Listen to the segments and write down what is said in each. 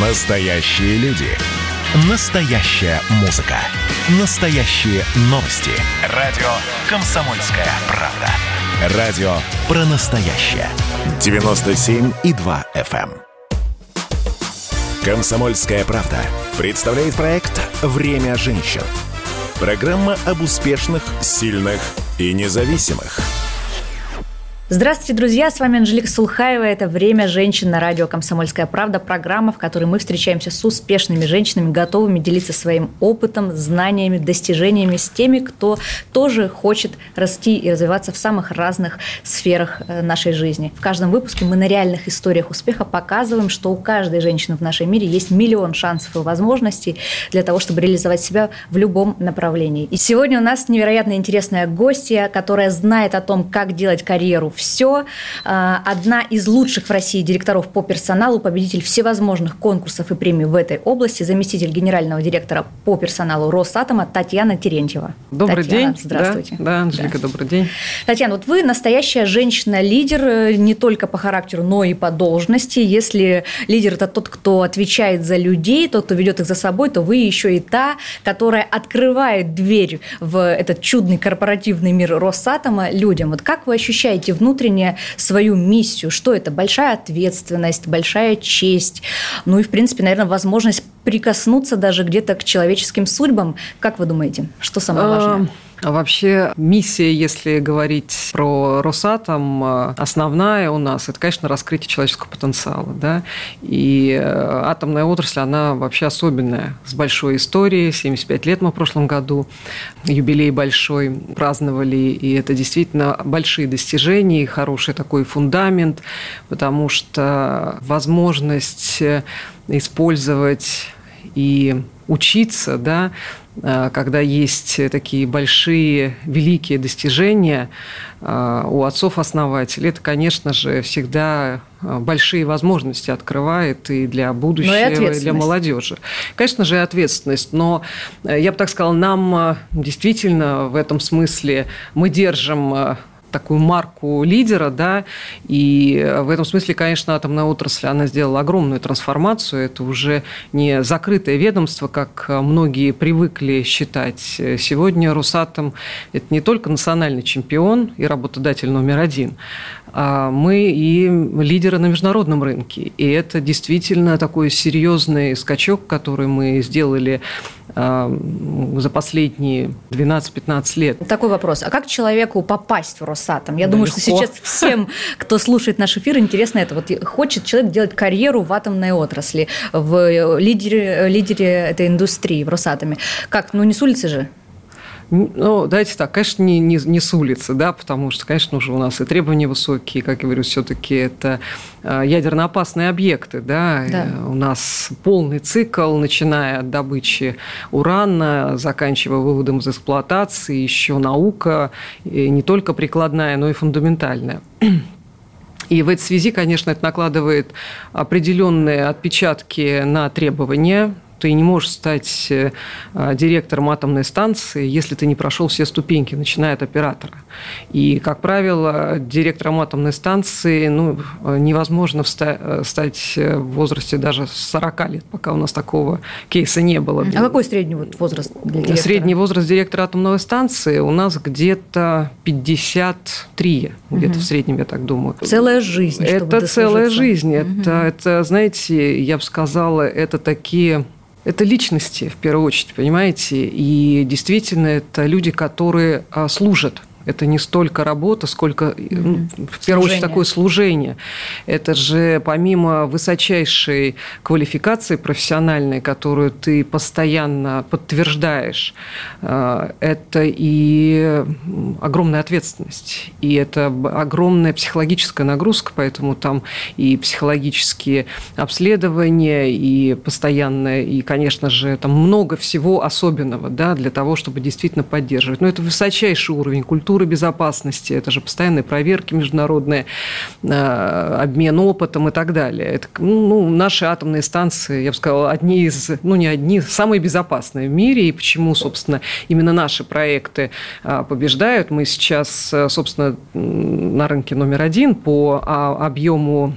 Настоящие люди. Настоящая музыка. Настоящие новости. Радио «Комсомольская правда». Радио про настоящее. 97,2 FM. эм. «Комсомольская правда» представляет проект «Время женщин». Программа об успешных, сильных и независимых – Здравствуйте, друзья! С вами Анжелика Сулхаева. Это «Время женщин» на радио «Комсомольская правда». Программа, в которой мы встречаемся с успешными женщинами, готовыми делиться своим опытом, знаниями, достижениями с теми, кто тоже хочет расти и развиваться в самых разных сферах э, нашей жизни. В каждом выпуске мы на реальных историях успеха показываем, что у каждой женщины в нашем мире есть миллион шансов и возможностей для того, чтобы реализовать себя в любом направлении. И сегодня у нас невероятно интересная гостья, которая знает о том, как делать карьеру все. А, одна из лучших в России директоров по персоналу, победитель всевозможных конкурсов и премий в этой области, заместитель генерального директора по персоналу Росатома Татьяна Терентьева. Добрый Татьяна, день. Здравствуйте. Да, да Анжелика, да. добрый день. Татьяна, вот вы настоящая женщина-лидер э, не только по характеру, но и по должности. Если лидер – это тот, кто отвечает за людей, тот, кто ведет их за собой, то вы еще и та, которая открывает дверь в этот чудный корпоративный мир Росатома людям. Вот как вы ощущаете внутренне внутренне свою миссию. Что это? Большая ответственность, большая честь. Ну и, в принципе, наверное, возможность прикоснуться даже где-то к человеческим судьбам. Как вы думаете, что самое важное? А вообще миссия, если говорить про Росатом, э, основная у нас – это, конечно, раскрытие человеческого потенциала. Да? И э, атомная отрасль, она вообще особенная, с большой историей. 75 лет мы в прошлом году, юбилей большой праздновали, и это действительно большие достижения, хороший такой фундамент, потому что возможность э, использовать и учиться, да, когда есть такие большие, великие достижения э, у отцов-основателей, это, конечно же, всегда э, большие возможности открывает и для будущего, и, и для молодежи. Конечно же, и ответственность. Но я бы так сказала, нам действительно в этом смысле мы держим такую марку лидера, да, и в этом смысле, конечно, атомная отрасль, она сделала огромную трансформацию, это уже не закрытое ведомство, как многие привыкли считать. Сегодня Росатом – это не только национальный чемпион и работодатель номер один, мы и лидеры на международном рынке, и это действительно такой серьезный скачок, который мы сделали за последние 12-15 лет. Такой вопрос. А как человеку попасть в Росатом? Я да думаю, легко. что сейчас всем, кто слушает наш эфир, интересно это. Вот хочет человек делать карьеру в атомной отрасли, в лидере, лидере этой индустрии, в Росатоме. Как? Ну, не с улицы же? Ну, давайте так, конечно, не, не, не с улицы, да, потому что, конечно, уже у нас и требования высокие, как я говорю, все-таки это а, ядерно опасные объекты, да? да. У нас полный цикл, начиная от добычи урана, заканчивая выводом из эксплуатации, еще наука, не только прикладная, но и фундаментальная. И в этой связи, конечно, это накладывает определенные отпечатки на требования ты не можешь стать э, директором атомной станции, если ты не прошел все ступеньки, начиная от оператора. И, как правило, директором атомной станции ну, невозможно э, стать в возрасте даже 40 лет, пока у нас такого кейса не было. А какой средний возраст для директора? Средний возраст директора атомной станции у нас где-то 53, где-то угу. в среднем, я так думаю. Целая жизнь. Это целая жизнь. Угу. Это, это, знаете, я бы сказала, это такие это личности, в первую очередь, понимаете? И действительно, это люди, которые а, служат это не столько работа, сколько, ну, в первую очередь, такое служение. Это же помимо высочайшей квалификации профессиональной, которую ты постоянно подтверждаешь, э, это и огромная ответственность, и это огромная психологическая нагрузка, поэтому там и психологические обследования, и постоянное, и, конечно же, там много всего особенного да, для того, чтобы действительно поддерживать. Но это высочайший уровень культуры, культуры безопасности, это же постоянные проверки международные, э, обмен опытом и так далее. Это, ну, наши атомные станции, я бы сказала, одни из, ну не одни, самые безопасные в мире, и почему, собственно, именно наши проекты э, побеждают. Мы сейчас, э, собственно, на рынке номер один по а, объему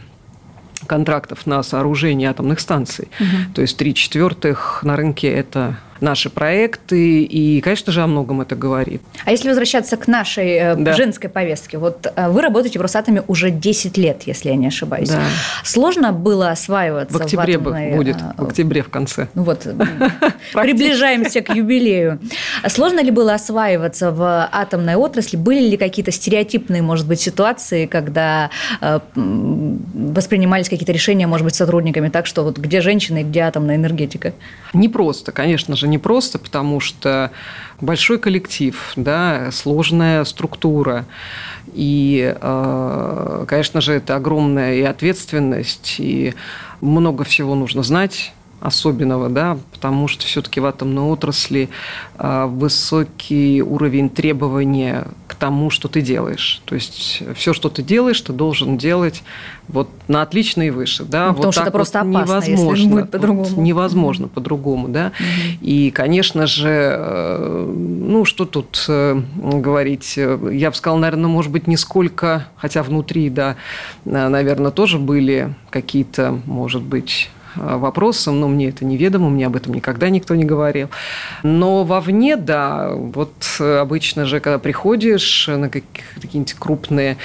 контрактов на сооружение атомных станций. Угу. То есть три четвертых на рынке это наши проекты, и, конечно же, о многом это говорит. А если возвращаться к нашей э, да. женской повестке, вот э, вы работаете в Росатоме уже 10 лет, если я не ошибаюсь. Да. Сложно было осваиваться в октябре в атомной... будет, э, в октябре в конце. Ну вот, приближаемся к юбилею. Сложно ли было осваиваться в атомной отрасли? Были ли какие-то стереотипные, может быть, ситуации, когда воспринимались какие-то решения, может быть, сотрудниками так, что вот где женщины и где атомная энергетика? Не просто, конечно же, непросто, потому что большой коллектив, да, сложная структура. И, э, конечно же, это огромная и ответственность, и много всего нужно знать особенного, да, потому что все-таки в атомной отрасли а, высокий уровень требования к тому, что ты делаешь. То есть все, что ты делаешь, ты должен делать вот на отлично и выше, да. Ну, потому вот что это просто вот опасно, невозможно, если будет по-другому. Вот невозможно по-другому, да. Угу. И, конечно же, э, ну что тут э, говорить, я бы сказала, наверное, может быть, не сколько, хотя внутри, да, наверное, тоже были какие-то, может быть, Э, вопросом, но мне это неведомо, мне об этом никогда никто не говорил. Но вовне, да, вот обычно же, когда приходишь на какие-нибудь крупные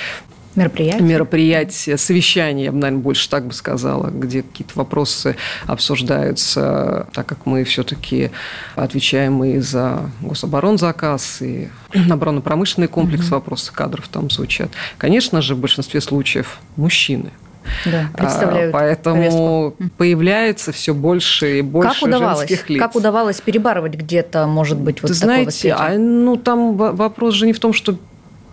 мероприятия. мероприятия, совещания, я бы, наверное, больше так бы сказала, где какие-то вопросы обсуждаются, так как мы все-таки отвечаем и за гособоронзаказ, и оборонно-промышленный комплекс, угу. вопросы кадров там звучат. Конечно же, в большинстве случаев мужчины – да, представляют Поэтому повестку. появляется все больше и больше как удавалось, женских лиц. Как удавалось перебарывать где-то, может быть, вот Ты такое знаете, а, ну там вопрос же не в том, что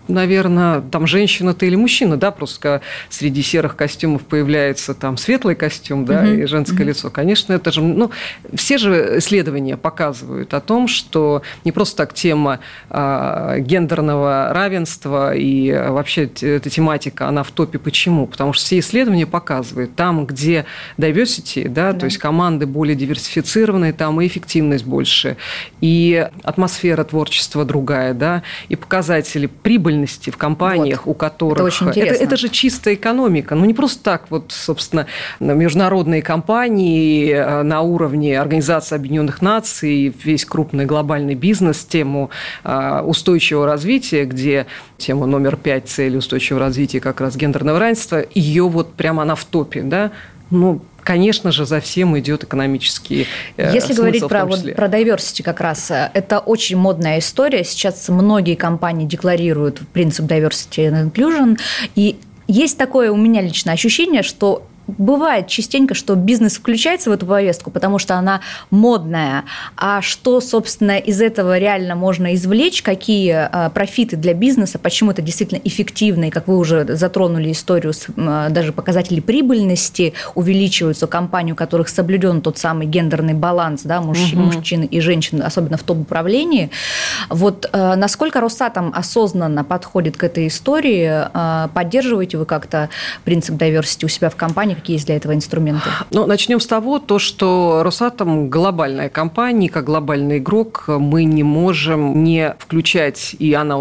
наверное, там женщина ты или мужчина, да, просто среди серых костюмов появляется там светлый костюм, да, mm-hmm. и женское mm-hmm. лицо. Конечно, это же, ну, все же исследования показывают о том, что не просто так тема а, гендерного равенства и вообще эта тематика, она в топе. Почему? Потому что все исследования показывают, там, где diversity, да, да. то есть команды более диверсифицированные, там и эффективность больше, и атмосфера творчества другая, да, и показатели прибыли прибыльности в компаниях, вот. у которых... Это очень интересно. Это, это же чистая экономика. Ну, не просто так вот, собственно, международные компании э, на уровне Организации Объединенных Наций, весь крупный глобальный бизнес, тему э, устойчивого развития, где тема номер пять цели устойчивого развития как раз гендерного равенства, ее вот прямо она в топе, да, ну, конечно же, за всем идет экономический э, Если говорить про, вот, про diversity как раз, э, это очень модная история. Сейчас многие компании декларируют принцип diversity and inclusion, и есть такое у меня личное ощущение, что бывает частенько, что бизнес включается в эту повестку, потому что она модная. А что, собственно, из этого реально можно извлечь, какие а, профиты для бизнеса, почему это действительно эффективно, и как вы уже затронули историю, с, даже показатели прибыльности увеличиваются у компаний, у которых соблюден тот самый гендерный баланс да, мужчин, угу. мужчин и женщин, особенно в топ-управлении. Вот а, насколько Росатом осознанно подходит к этой истории, а, поддерживаете вы как-то принцип diversity у себя в компании, компании, какие есть для этого инструменты? Ну, начнем с того, то, что Росатом глобальная компания, как глобальный игрок, мы не можем не включать, и она,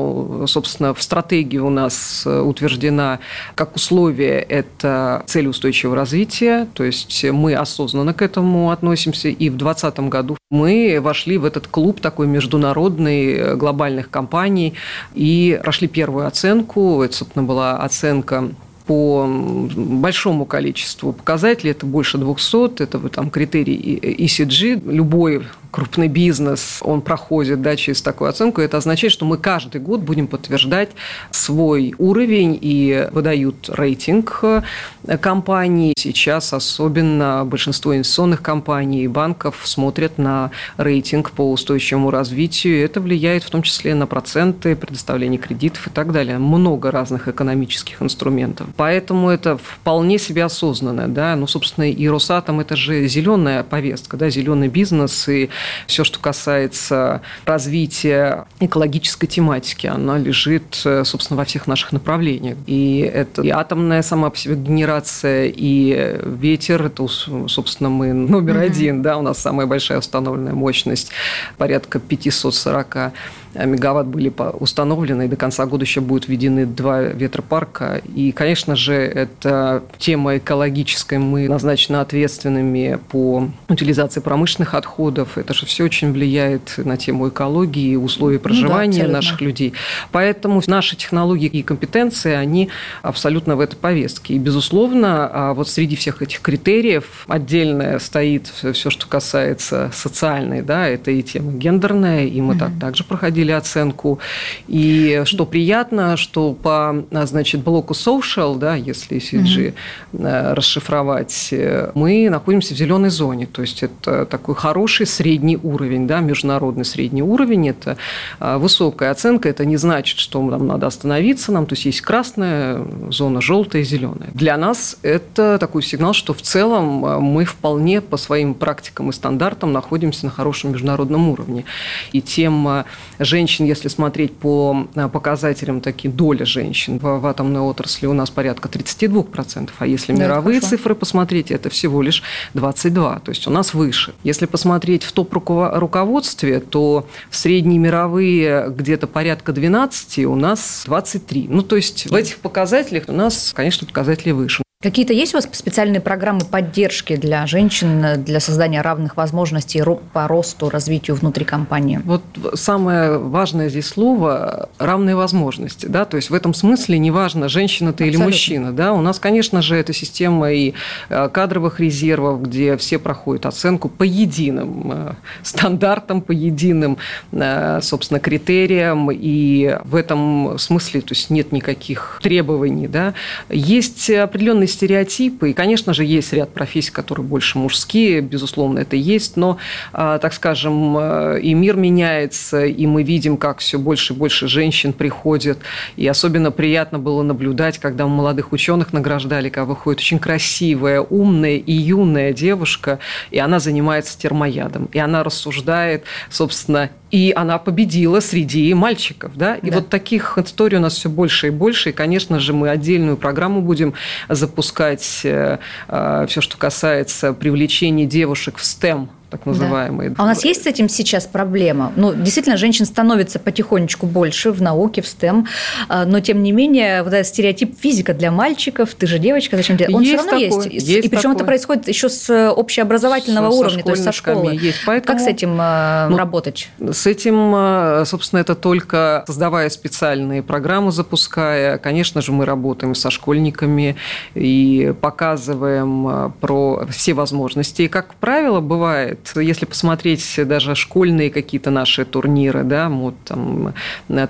собственно, в стратегии у нас утверждена как условие, это цель устойчивого развития, то есть мы осознанно к этому относимся, и в 2020 году мы вошли в этот клуб такой международный глобальных компаний и прошли первую оценку, это, собственно, была оценка по большому количеству показателей, это больше 200, это там критерий ECG, любой крупный бизнес, он проходит да, через такую оценку, это означает, что мы каждый год будем подтверждать свой уровень и выдают рейтинг э, компаний. Сейчас особенно большинство инвестиционных компаний и банков смотрят на рейтинг по устойчивому развитию. Это влияет в том числе на проценты, предоставление кредитов и так далее. Много разных экономических инструментов. Поэтому это вполне себе осознанно. Да? Ну, собственно, и Росатом – это же зеленая повестка, да, зеленый бизнес, и все, что касается развития экологической тематики, она лежит, собственно, во всех наших направлениях. И это и атомная сама по себе генерация, и ветер, это, собственно, мы номер mm-hmm. один, да, у нас самая большая установленная мощность, порядка 540 мегаватт были установлены, и до конца года еще будут введены два ветропарка. И, конечно же, это тема экологическая. Мы назначены ответственными по утилизации промышленных отходов. Это же все очень влияет на тему экологии, условий проживания ну да, наших людей. Поэтому наши технологии и компетенции, они абсолютно в этой повестке. И, безусловно, а вот среди всех этих критериев отдельно стоит все, что касается социальной, да, это и тема гендерная, и мы так также проходили оценку. И что приятно, что по значит, блоку social, да, если CG угу. Э, расшифровать, э, мы находимся в зеленой зоне. То есть это такой хороший средний уровень, да, международный средний уровень. Это э, высокая оценка. Это не значит, что нам надо остановиться. Нам, то есть есть красная зона, желтая, зеленая. Для нас это такой сигнал, что в целом мы вполне по своим практикам и стандартам находимся на хорошем международном уровне. И тем женщин, если смотреть по э, показателям, такие доля женщин в, в атомной отрасли у нас порядка 32%, а если да, мировые цифры посмотреть, это всего лишь 22%, то есть у нас выше. Если посмотреть в топ-руководстве, то средние мировые где-то порядка 12, у нас 23. Ну, то есть в этих показателях у нас, конечно, показатели выше. Какие-то есть у вас специальные программы поддержки для женщин, для создания равных возможностей по росту, развитию внутри компании? Вот самое важное здесь слово – равные возможности. Да? То есть в этом смысле неважно, женщина ты или мужчина. Да? У нас, конечно же, это система и э, кадровых резервов, где все проходят оценку по единым э, стандартам, по единым, э, собственно, критериям. И в этом смысле то есть нет никаких требований. Да? Есть определенные стереотипы. И, конечно же, есть ряд профессий, которые больше мужские, безусловно, это есть, но, а, так скажем, э, и мир меняется, и мы видим, как все больше и больше женщин приходят. И особенно приятно было наблюдать, когда мы молодых ученых награждали, когда выходит очень красивая, умная и юная девушка, и она занимается термоядом. И она рассуждает, собственно, и она победила среди мальчиков. Да? И да. вот таких историй у нас все больше и больше. И, конечно же, мы отдельную программу будем запускать, э, э, все, что касается привлечения девушек в STEM так называемые. Да. А у нас есть с этим сейчас проблема? Ну, действительно, женщин становится потихонечку больше в науке, в STEM, а, но тем не менее, вот этот стереотип физика для мальчиков, ты же девочка, зачем тебе? Он есть все равно такое, есть. есть. И причем это происходит еще с общеобразовательного с, уровня, то есть со школы. Есть. Поэтому, как с этим а, ну, работать? С этим, а, собственно, это только создавая специальные программы, запуская. Конечно же, мы работаем со школьниками и показываем про все возможности. И, как правило, бывает, если посмотреть даже школьные какие-то наши турниры, да, мы вот там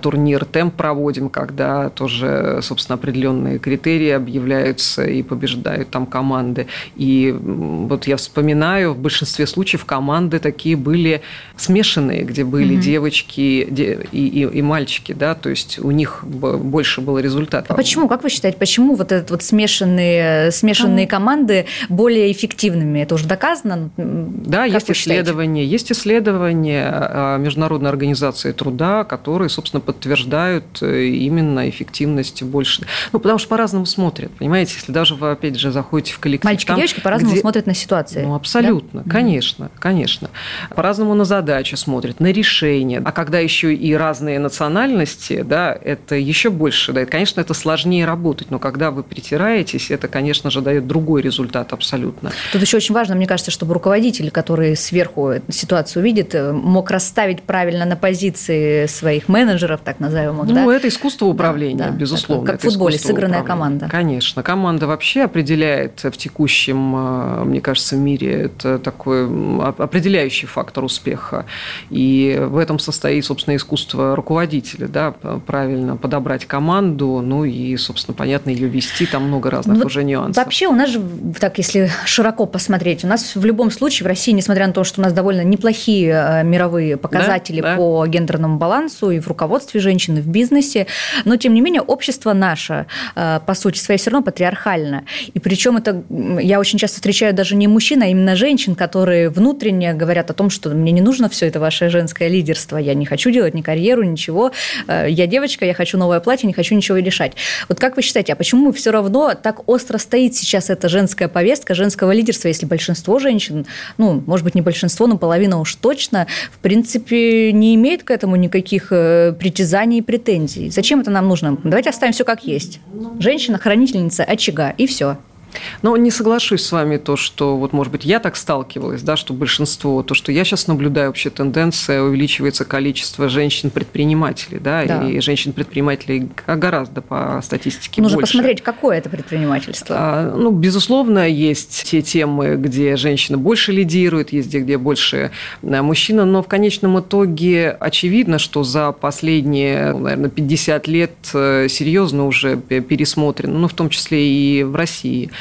турнир темп проводим, когда тоже, собственно, определенные критерии объявляются и побеждают там команды. И вот я вспоминаю, в большинстве случаев команды такие были смешанные, где были mm-hmm. девочки и, и, и мальчики, да, то есть у них больше было результатов. А почему, как вы считаете, почему вот этот вот смешанные, смешанные команды более эффективными? Это уже доказано? Да, как есть исследования, есть исследования а, Международной организации труда, которые, собственно, подтверждают э, именно эффективность больше. Ну, потому что по-разному смотрят, понимаете, если даже вы, опять же, заходите в коллектив. Мальчики там, и девочки по-разному где... смотрят на ситуации. Ну, абсолютно, да? конечно, конечно. По-разному на задачи смотрят, на решения. А когда еще и разные национальности, да, это еще больше дает. Конечно, это сложнее работать, но когда вы притираетесь, это, конечно же, дает другой результат абсолютно. Тут еще очень важно, мне кажется, чтобы руководители, которые сверху ситуацию видит, э, мог расставить правильно на позиции своих менеджеров, так называемых. Ну, да? это искусство управления, да, да. безусловно. Как в футболе, сыгранная управления. команда. Конечно. Команда вообще определяет в текущем, э, мне кажется, мире, это такой определяющий фактор успеха. И в этом состоит, собственно, искусство руководителя, да, правильно подобрать команду, ну и, собственно, понятно, ее вести, там много разных ну, уже нюансов. Вообще у нас же, так если широко посмотреть, у нас в любом случае в России, несмотря несмотря на то, что у нас довольно неплохие э, мировые показатели да, да. по гендерному балансу и в руководстве женщин, и в бизнесе, но тем не менее общество наше, э, по сути своей, все равно патриархально. И причем это я очень часто встречаю даже не мужчин, а именно женщин, которые внутренне говорят о том, что мне не нужно все это ваше женское лидерство, я не хочу делать ни карьеру, ничего, э, я девочка, я хочу новое платье, не хочу ничего решать. Вот как вы считаете, а почему все равно так остро стоит сейчас эта женская повестка женского лидерства, если большинство женщин, ну, может быть, не большинство, но половина уж точно, в принципе, не имеет к этому никаких э, притязаний и претензий? Зачем это нам нужно? Давайте оставим все как есть. Женщина – хранительница очага, и все. Но не соглашусь с вами то, что вот, может быть, я так сталкивалась, да, что большинство, то, что я сейчас наблюдаю вообще тенденция, увеличивается количество женщин-предпринимателей, да, да. и женщин-предпринимателей гораздо по статистике Нужно больше. посмотреть, какое это предпринимательство. А, ну, безусловно, есть те темы, где женщина больше лидирует, есть где, где больше э, мужчина, но в конечном итоге очевидно, что за последние, наверное, 50 лет э, серьезно уже пересмотрено, ну, в том числе и в России,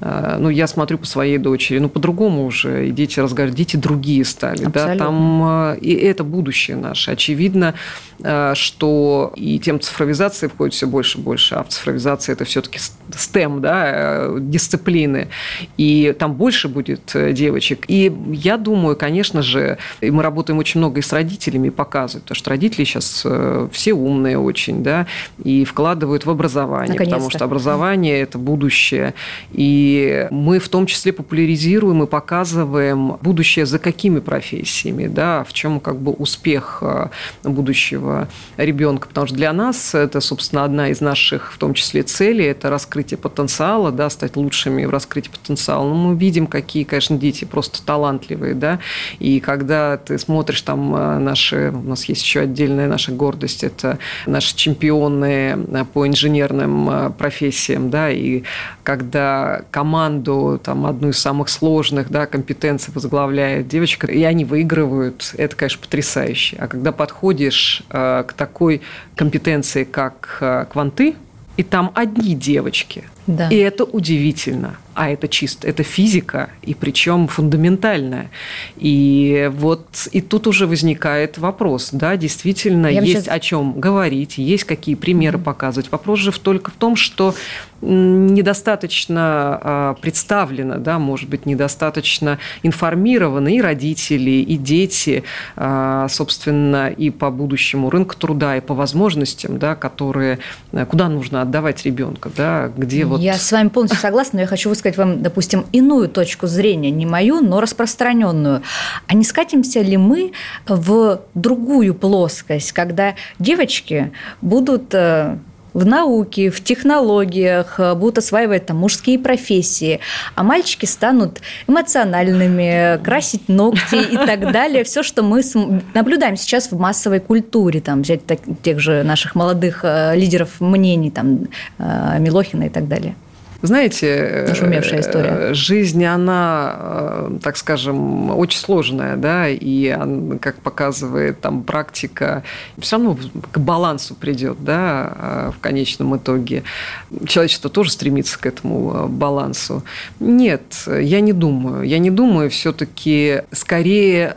ну, я смотрю по своей дочери, ну, по-другому уже, и дети разговаривают, дети другие стали, Абсолютно. да, там, э, и это будущее наше. Очевидно, э, что и тем цифровизации входит все больше и больше, а в цифровизации это все-таки STEM, да, дисциплины, и там больше будет девочек. И я думаю, конечно же, и мы работаем очень много и с родителями, показывают, потому что родители сейчас все умные очень, да, и вкладывают в образование, потому что образование – это будущее, и мы в том числе популяризируем и показываем будущее за какими профессиями, да, в чем как бы успех э, будущего ребенка. Потому что для нас это, собственно, одна из наших, в том числе, целей, это раскрытие потенциала, да, стать лучшими в раскрытии потенциала. Но мы видим, какие, конечно, дети просто талантливые, да, и когда ты смотришь там э, наши, у нас есть еще отдельная наша гордость, это наши чемпионы э, по инженерным профессиям, да, и когда команду, там, одну из самых сложных да, компетенций возглавляет девочка, и они выигрывают, это, конечно, потрясающе. А когда подходишь э, к такой компетенции, как э, кванты, и там одни девочки, да. и это удивительно – а это чисто, это физика, и причем фундаментальная. И вот и тут уже возникает вопрос, да, действительно, Я есть сейчас... о чем говорить, есть какие примеры mm-hmm. показывать. Вопрос же только в том, что недостаточно а, представлено, да, может быть, недостаточно информированы и родители, и дети, а, собственно, и по будущему рынку труда, и по возможностям, да, которые, куда нужно отдавать ребенка, да, где вот... Я с вами полностью согласна, но я хочу высказать сказать вам, допустим, иную точку зрения, не мою, но распространенную. А не скатимся ли мы в другую плоскость, когда девочки будут э, в науке, в технологиях, э, будут осваивать там мужские профессии, а мальчики станут эмоциональными, красить ногти и так далее. Все, что мы наблюдаем сейчас в массовой культуре, там, взять тех же наших молодых э, лидеров мнений, там, Милохина и так далее. Знаете, Нашумевшая история. Э, жизнь, она, э, так скажем, очень сложная, да, и, как показывает там практика, все равно к балансу придет, да, э, в конечном итоге. Человечество тоже стремится к этому балансу. Нет, я не думаю. Я не думаю, все-таки скорее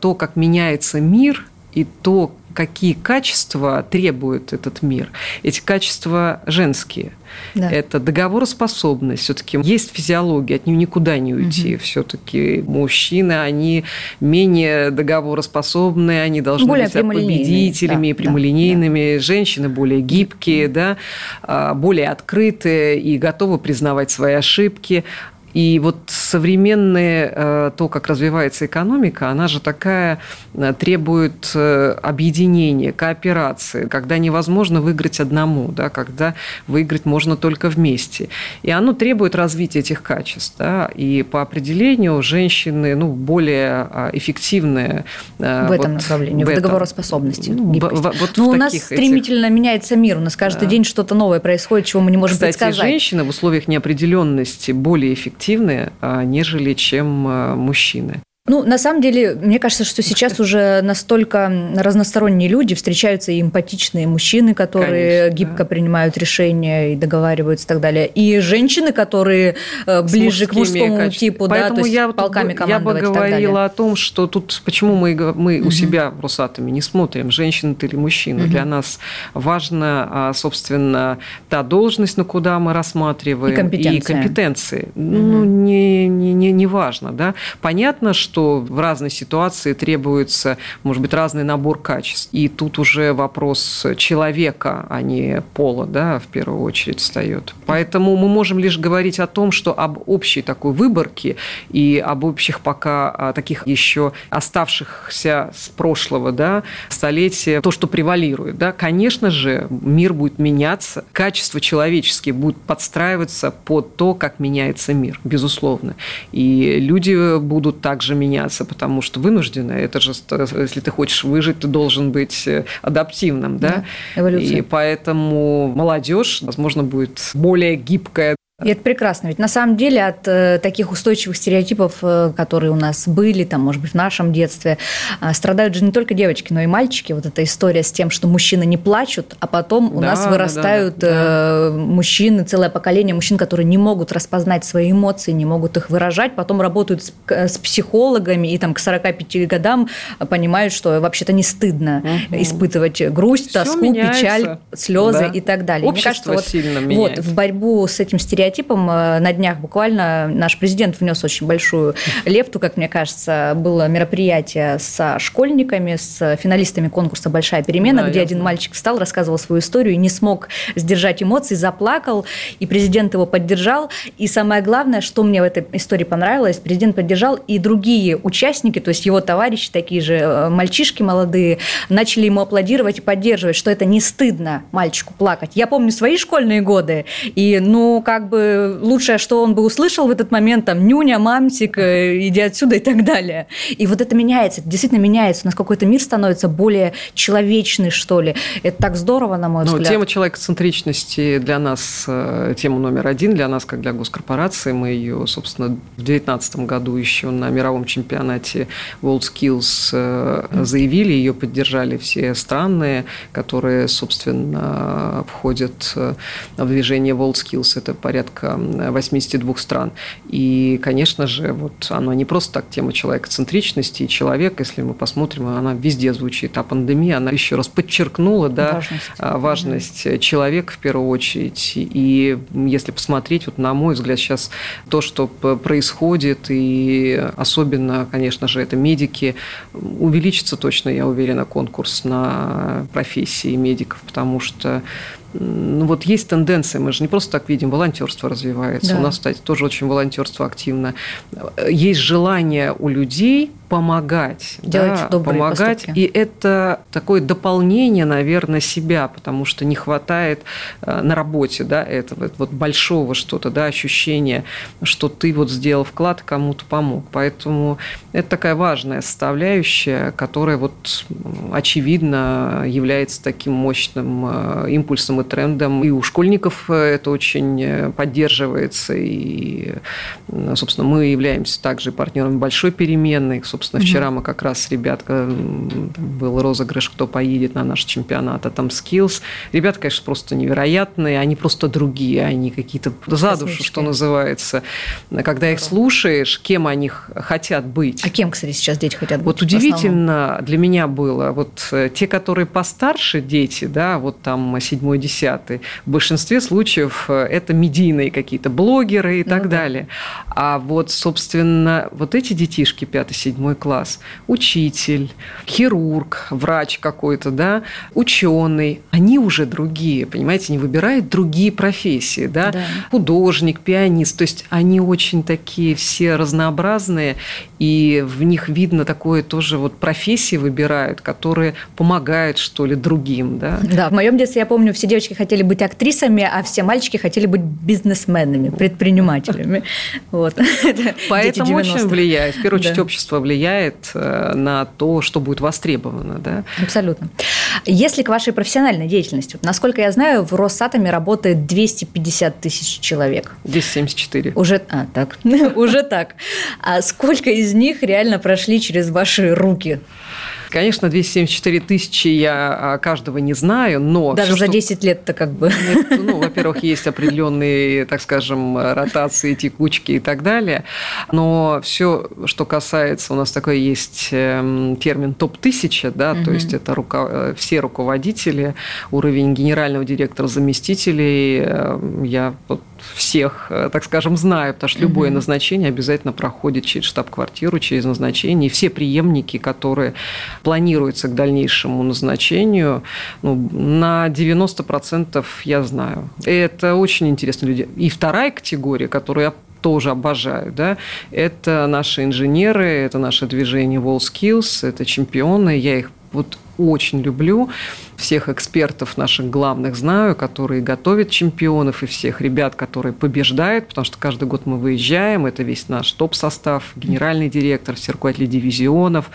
то, как меняется мир, и то, какие качества требует этот мир. Эти качества женские. Да. Это договороспособность. Все-таки есть физиология, от нее никуда не уйти. Угу. Все-таки мужчины, они менее договороспособны, они должны более быть победителями, да, прямолинейными. Да, Женщины более гибкие, да, а, более открытые и готовы признавать свои ошибки. И вот современные, э, то, как развивается экономика, она же такая, э, требует э, объединения, кооперации, когда невозможно выиграть одному, да, когда выиграть можно только вместе. И оно требует развития этих качеств. Да, и по определению женщины ну, более а, эффективные. В этом вот направлении, в, в договороспособности. Ну, вот Но у нас стремительно этих... меняется мир, у нас каждый да. день что-то новое происходит, чего мы не можем Кстати, предсказать. женщины в условиях неопределенности более эффективны, а, нежели чем а, мужчины. Ну, на самом деле, мне кажется, что сейчас уже настолько разносторонние люди, встречаются и эмпатичные мужчины, которые Конечно, гибко да. принимают решения и договариваются и так далее, и женщины, которые э, ближе к мужскому качествами. типу, Поэтому да, то есть я полками Я бы говорила о том, что тут почему мы, мы угу. у себя в Росатоме не смотрим, женщина ты или мужчина. Угу. Для нас важно, а, собственно, та должность, на куда мы рассматриваем, и компетенции. И компетенции. Угу. Ну, не, не, не, не важно. Да? Понятно, что в разной ситуации требуется, может быть, разный набор качеств. И тут уже вопрос человека, а не пола, да, в первую очередь встает. Поэтому мы можем лишь говорить о том, что об общей такой выборке и об общих пока а, таких еще оставшихся с прошлого да, столетия, то, что превалирует. Да. Конечно же, мир будет меняться, качество человеческие будут подстраиваться под то, как меняется мир, безусловно. И люди будут также меняться, потому что вынуждены. Это же, если ты хочешь выжить, ты должен быть э, адаптивным. Да? Да, И поэтому молодежь, возможно, будет более гибкая, и это прекрасно. Ведь на самом деле от э, таких устойчивых стереотипов, э, которые у нас были, там, может быть, в нашем детстве, э, страдают же не только девочки, но и мальчики. Вот эта история с тем, что мужчины не плачут, а потом у да, нас вырастают да, да, да. мужчины, целое поколение мужчин, которые не могут распознать свои эмоции, не могут их выражать, потом работают с, с психологами и там к 45 годам понимают, что вообще-то не стыдно угу. испытывать грусть, Всё тоску, меняется. печаль, слезы да. и так далее. Общество Мне кажется, сильно вот, меняется. вот в борьбу с этим стереотипом стереотипам. Э, на днях буквально наш президент внес очень большую лепту, как мне кажется. Было мероприятие со школьниками, с финалистами конкурса «Большая перемена», да, где один знаю. мальчик встал, рассказывал свою историю и не смог сдержать эмоций, заплакал, и президент его поддержал. И самое главное, что мне в этой истории понравилось, президент поддержал, и другие участники, то есть его товарищи, такие же э, мальчишки молодые, начали ему аплодировать и поддерживать, что это не стыдно мальчику плакать. Я помню свои школьные годы, и, ну, как бы бы лучшее, что он бы услышал в этот момент, там, нюня, мамсик, э, иди отсюда и так далее. И вот это меняется, это действительно меняется. У нас какой-то мир становится более человечный, что ли. Это так здорово, на мой ну, взгляд. Тема человекоцентричности для нас, э, тема номер один для нас, как для госкорпорации. Мы ее, собственно, в 2019 году еще на мировом чемпионате WorldSkills э, заявили, ее поддержали все страны, которые, собственно, входят в движение WorldSkills. Это порядка порядка 82 стран. И, конечно же, вот оно не просто так тема человекоцентричности. И человек, если мы посмотрим, она везде звучит. А пандемия, она еще раз подчеркнула да, важность, а, важность mm человека в первую очередь. И если посмотреть, вот на мой взгляд, сейчас то, что происходит, и особенно, конечно же, это медики, увеличится точно, я уверена, конкурс на профессии медиков, потому что ну, вот есть тенденция, мы же не просто так видим, волонтерство развивается. Да. У нас, кстати, тоже очень волонтерство активно. Есть желание у людей помогать. Делать да, добрые помогать. Поступки. И это такое дополнение, наверное, себя, потому что не хватает э, на работе да, этого вот большого что-то, да, ощущения, что ты вот сделал вклад, кому-то помог. Поэтому это такая важная составляющая, которая вот очевидно является таким мощным э, импульсом и трендом. И у школьников это очень поддерживается. И, собственно, мы являемся также партнерами большой переменной, собственно, вчера мы как раз ребятка, был розыгрыш, кто поедет на наш чемпионат, а там skills. Ребята, конечно, просто невероятные, они просто другие, они какие-то за душу, что называется. Когда их слушаешь, кем они хотят быть. А кем, кстати, сейчас дети хотят быть? Вот удивительно для меня было, вот э, те, которые постарше дети, да, вот там седьмой, десятый, в большинстве случаев э, это медийные какие-то блогеры и ну, так да. далее. А вот, собственно, вот эти детишки, пятый, седьмой, класс, учитель, хирург, врач какой-то, да, ученый, они уже другие, понимаете, не выбирают другие профессии, да, да. художник, пианист, то есть они очень такие все разнообразные, и в них видно такое тоже вот профессии выбирают, которые помогают, что ли, другим, да. Да, в моем детстве, я помню, все девочки хотели быть актрисами, а все мальчики хотели быть бизнесменами, предпринимателями. Вот. Поэтому очень влияет, в первую очередь, общество влияет влияет э, на то, что будет востребовано. Да? Абсолютно. Если к вашей профессиональной деятельности, насколько я знаю, в Росатоме работает 250 тысяч человек. 274. Уже, а, так, уже так. А сколько из них реально прошли через ваши руки? Конечно, 274 тысячи я а, каждого не знаю, но... Даже все, за 10 лет-то как бы... Нет, ну, во-первых, есть определенные, так скажем, ротации, текучки и так далее. Но все, что касается, у нас такой есть эм, термин топ-1000, да, угу. то есть это руко... Э, все руководители, уровень генерального директора, заместителей. Эм, я всех, э, так скажем, знаю, потому что любое назначение обязательно проходит через штаб-квартиру, через назначение. И все преемники, которые планируются к дальнейшему назначению, ну, на 90% я знаю. И это очень интересные люди. И вторая категория, которую я тоже обожаю, да, это наши инженеры, это наше движение WallSkills, это чемпионы, я их вот очень люблю. Всех экспертов наших главных знаю, которые готовят чемпионов, и всех ребят, которые побеждают, потому что каждый год мы выезжаем, это весь наш топ-состав, генеральный директор, все руководители дивизионов.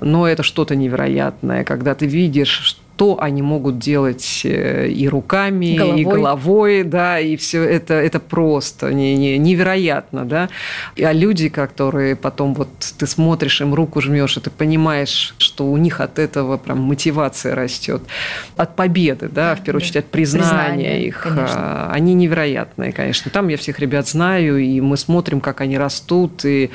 Но это что-то невероятное, когда ты видишь, что они могут делать э, и руками, головой. и головой, да, и все это, это просто не, не, невероятно, да. А люди, которые потом вот ты смотришь, им руку жмешь, и ты понимаешь, что у них от этого прям мотивация растет, от победы, да, в первую очередь от признания, признания их. Конечно. А, они невероятные, конечно. Там я всех ребят знаю, и мы смотрим, как они растут, и,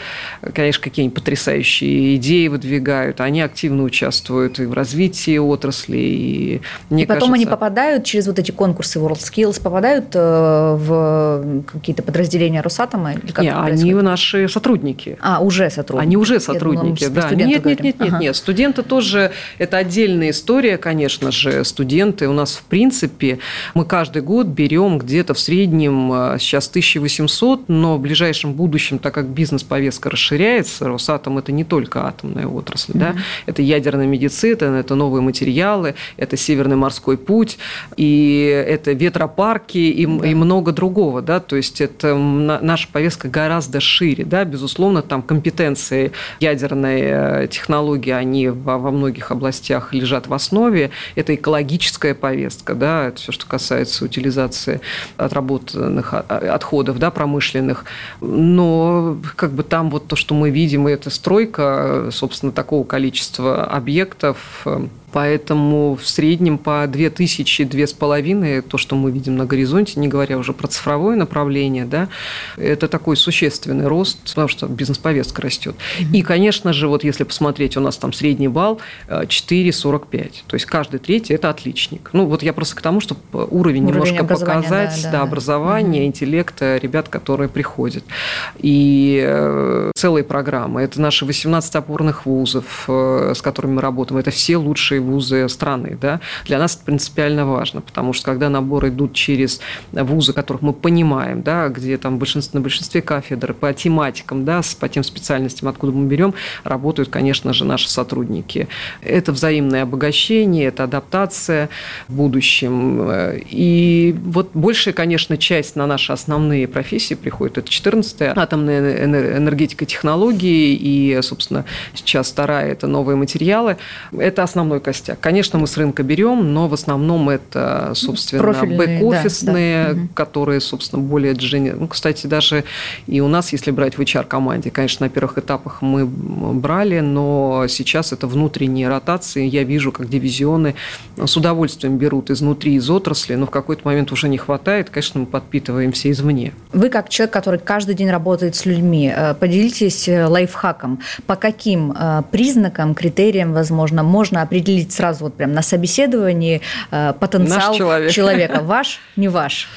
конечно, какие-нибудь потрясающие идеи выдвигают. Они активно участвуют и в развитии отрасли, и, мне и потом кажется... они попадают через вот эти конкурсы WorldSkills, попадают э, в какие-то подразделения Росатома? Или как нет, они наши сотрудники. А, уже сотрудники. Они уже сотрудники, думала, да. Нет, нет, нет, нет, ага. нет. Студенты тоже, это отдельная история, конечно же. Студенты у нас, в принципе, мы каждый год берем где-то в среднем э, сейчас 1800, но в ближайшем будущем, так как бизнес-повестка расширяется, Росатом – это не только атомная отрасль, mm-hmm. да, это ядерная медицина, это новые материалы, это Северный морской путь, и это ветропарки и, да. и много другого, да, то есть это наша повестка гораздо шире, да, безусловно, там компетенции ядерной э, технологии, они во, во многих областях лежат в основе, это экологическая повестка, да, это все, что касается утилизации отработанных а, отходов, да, промышленных, но как бы там вот то, что мы видим, это стройка, собственно, такого количества объектов, Поэтому в среднем по 2000-2500, то, что мы видим на горизонте, не говоря уже про цифровое направление, да, это такой существенный рост, потому что бизнес-повестка растет. Mm-hmm. И, конечно же, вот если посмотреть, у нас там средний балл 4,45. Э, то есть каждый третий – это отличник. Ну, вот я просто к тому, чтобы уровень, уровень немножко показать, да, да, да, образования, mm-hmm. интеллекта ребят, которые приходят. И э, целые программы. Это наши 18 опорных вузов, э, с которыми мы работаем. Это все лучшие лучшие вузы страны. Да? Для нас это принципиально важно, потому что когда наборы идут через вузы, которых мы понимаем, да, где там большинство, на большинстве кафедр по тематикам, да, по тем специальностям, откуда мы берем, работают, конечно же, наши сотрудники. Это взаимное обогащение, это адаптация в будущем. И вот большая, конечно, часть на наши основные профессии приходит. Это 14-я атомная энергетика технологии и, собственно, сейчас вторая – это новые материалы. Это основной костяк. Конечно, мы с рынка берем, но в основном это, собственно, бэк-офисные, да, да. которые, собственно, более дженер... Ну, кстати, даже и у нас, если брать в HR-команде, конечно, на первых этапах мы брали, но сейчас это внутренние ротации. Я вижу, как дивизионы с удовольствием берут изнутри, из отрасли, но в какой-то момент уже не хватает. Конечно, мы подпитываемся извне. Вы, как человек, который каждый день работает с людьми, э, поделитесь э, лайфхаком. По каким э, признакам, критериям, возможно, можно определить определить сразу вот прям на собеседовании э, потенциал человек. человека. Ваш, не ваш.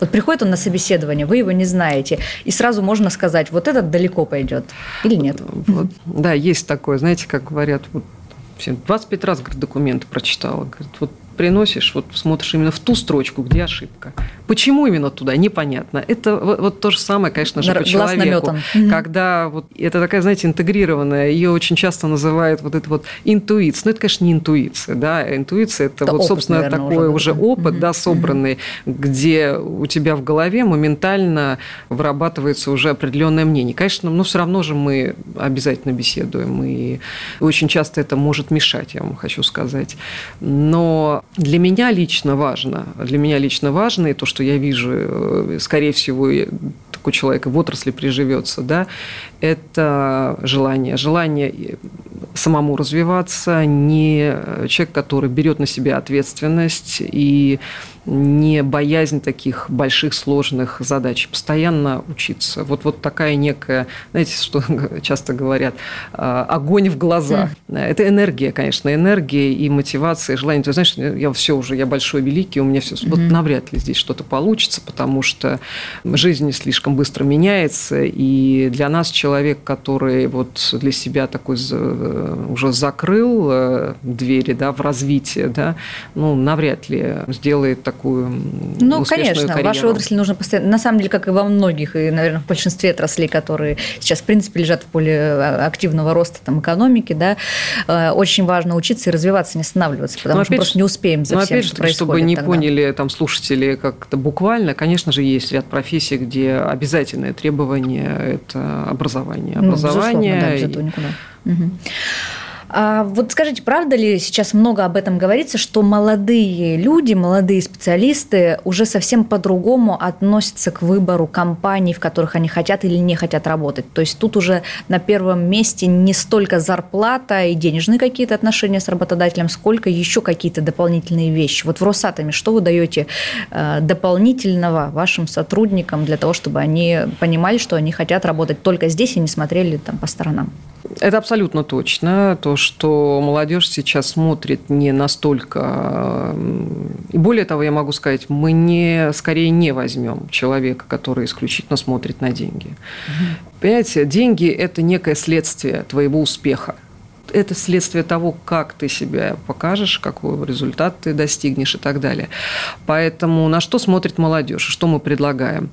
Вот приходит он на собеседование, вы его не знаете, и сразу можно сказать, вот этот далеко пойдет или нет. Вот, да, есть такое, знаете, как говорят, вот 25 раз говорит, документы прочитала. Говорит, вот приносишь, вот смотришь именно в ту строчку, где ошибка. Почему именно туда, непонятно. Это вот, вот то же самое, конечно же, по человеку. Наметан. Когда вот это такая, знаете, интегрированная, ее очень часто называют вот это вот интуиция. Но это, конечно, не интуиция, да, интуиция это, это вот, опыт, собственно, наверное, такой уже, уже опыт, угу. да, собранный, угу. где у тебя в голове моментально вырабатывается уже определенное мнение. Конечно, но все равно же мы обязательно беседуем, и очень часто это может мешать, я вам хочу сказать. Но для меня лично важно, для меня лично важно, и то, что я вижу, э, скорее всего, такой человек в отрасли приживется, да, это желание. Желание самому развиваться, не человек, который берет на себя ответственность и не боязнь таких больших, сложных задач, постоянно учиться. Вот, вот такая некая, знаете, что часто говорят, а, огонь в глазах. Это энергия, конечно, энергия и мотивация, и желание. Ты знаешь, я все уже, я большой, великий, у меня все, вот навряд ли здесь что-то получится, потому что жизнь слишком быстро меняется, и для нас человек, который вот для себя такой уже закрыл э, двери да, в развитие, да, ну, навряд ли сделает так такую Ну, конечно, карьеру. вашей отрасли нужно постоянно, на самом деле, как и во многих, и, наверное, в большинстве отраслей, которые сейчас, в принципе, лежат в поле а, активного роста там, экономики, да, э, очень важно учиться и развиваться, не останавливаться, потому но что опять, просто не успеем за всем, опять, что происходит Чтобы не тогда. поняли там слушатели как-то буквально, конечно же, есть ряд профессий, где обязательное требование – это образование. Образование. Ну, безусловно, да, без этого никуда. Угу. А вот скажите, правда ли сейчас много об этом говорится, что молодые люди, молодые специалисты уже совсем по-другому относятся к выбору компаний, в которых они хотят или не хотят работать? То есть тут уже на первом месте не столько зарплата и денежные какие-то отношения с работодателем, сколько еще какие-то дополнительные вещи. Вот в Росатоме что вы даете э, дополнительного вашим сотрудникам для того, чтобы они понимали, что они хотят работать только здесь и не смотрели там по сторонам? Это абсолютно точно. То, что молодежь сейчас смотрит не настолько... И более того, я могу сказать, мы не, скорее не возьмем человека, который исключительно смотрит на деньги. Угу. Понимаете, деньги – это некое следствие твоего успеха это следствие того, как ты себя покажешь, какой результат ты достигнешь и так далее. Поэтому на что смотрит молодежь, что мы предлагаем?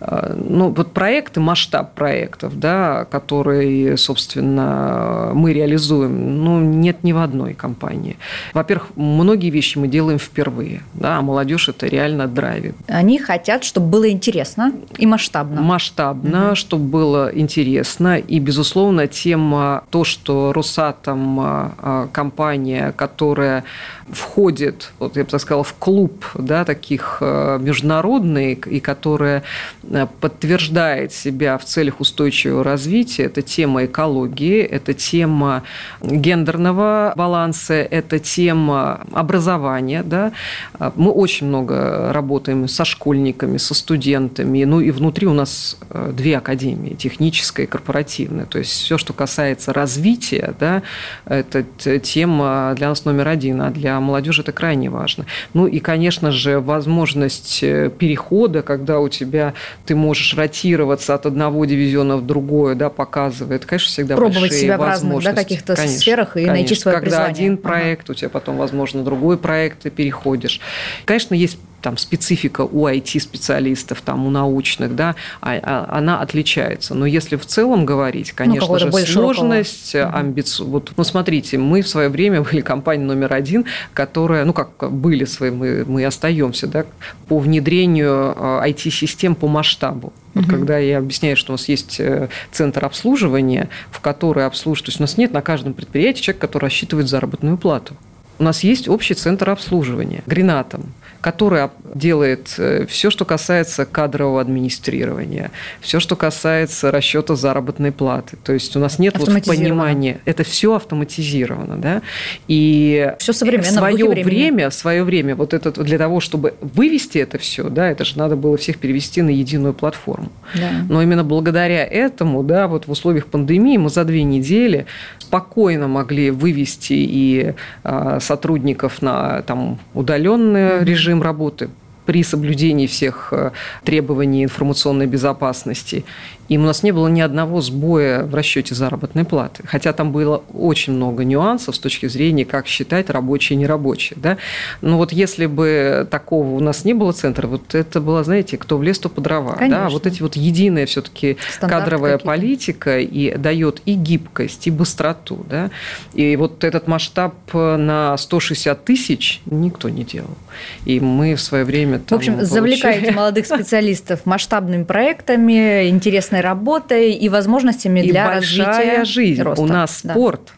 А, ну, вот проекты, масштаб проектов, да, которые, собственно, мы реализуем, ну, нет ни в одной компании. Во-первых, многие вещи мы делаем впервые, да, а молодежь это реально драйвит. Они хотят, чтобы было интересно и масштабно. Масштабно, угу. чтобы было интересно. И, безусловно, тема то, что Росатом а, а, компания, которая входит, вот я бы так сказала, в клуб да, таких международный, и которая Э, подтверждает себя в целях устойчивого развития. Это тема экологии, это тема гендерного баланса, это тема образования. Да? Э, мы очень много работаем со школьниками, со студентами. Ну и внутри у нас э, две академии, техническая и корпоративная. То есть все, что касается развития, да, это тема для нас номер один, а для молодежи это крайне важно. Ну и, конечно же, возможность перехода, когда у тебя ты можешь ротироваться от одного дивизиона в другое, да, показывает, конечно, всегда Пробовать себя в разных да, каких-то конечно, сферах и конечно. найти свое Когда призвание. один проект, ага. у тебя потом, возможно, другой проект, ты переходишь. Конечно, есть там специфика у IT-специалистов, там, у научных, да, а, а, она отличается. Но если в целом говорить, ну, конечно ну, же, сложность, амбицию. Вот, ну, смотрите, мы в свое время были компания номер один, которая, ну, как были свои, мы, мы остаемся, да, по внедрению IT-систем а, по масштабу. Вот угу. когда я объясняю, что у нас есть э, центр обслуживания, в который обслуживают, то есть у нас нет на каждом предприятии человека, который рассчитывает заработную плату. У нас есть общий центр обслуживания Гренатом, который делает э, все, что касается кадрового администрирования, все, что касается расчета заработной платы. То есть у нас нет вот понимания, это все автоматизировано, да, и все современно, свое время, свое время вот это для того, чтобы вывести это все, да, это же надо было всех перевести на единую платформу. Да. Но именно благодаря этому, да, вот в условиях пандемии мы за две недели спокойно могли вывести и а, сотрудников на там удаленный режим режим работы при соблюдении всех э, требований информационной безопасности. И у нас не было ни одного сбоя в расчете заработной платы. Хотя там было очень много нюансов с точки зрения, как считать рабочие и нерабочие. Да? Но вот если бы такого у нас не было центра, вот это было, знаете, кто в лес, то по дрова. Да? Вот эти вот единая все-таки кадровая политика и дает и гибкость, и быстроту. Да? И вот этот масштаб на 160 тысяч никто не делал. И мы в свое время... Там, в общем, получили... завлекаете молодых специалистов масштабными проектами, интересной работой и возможностями и для развития жизнь. Роста. У нас да. спорт.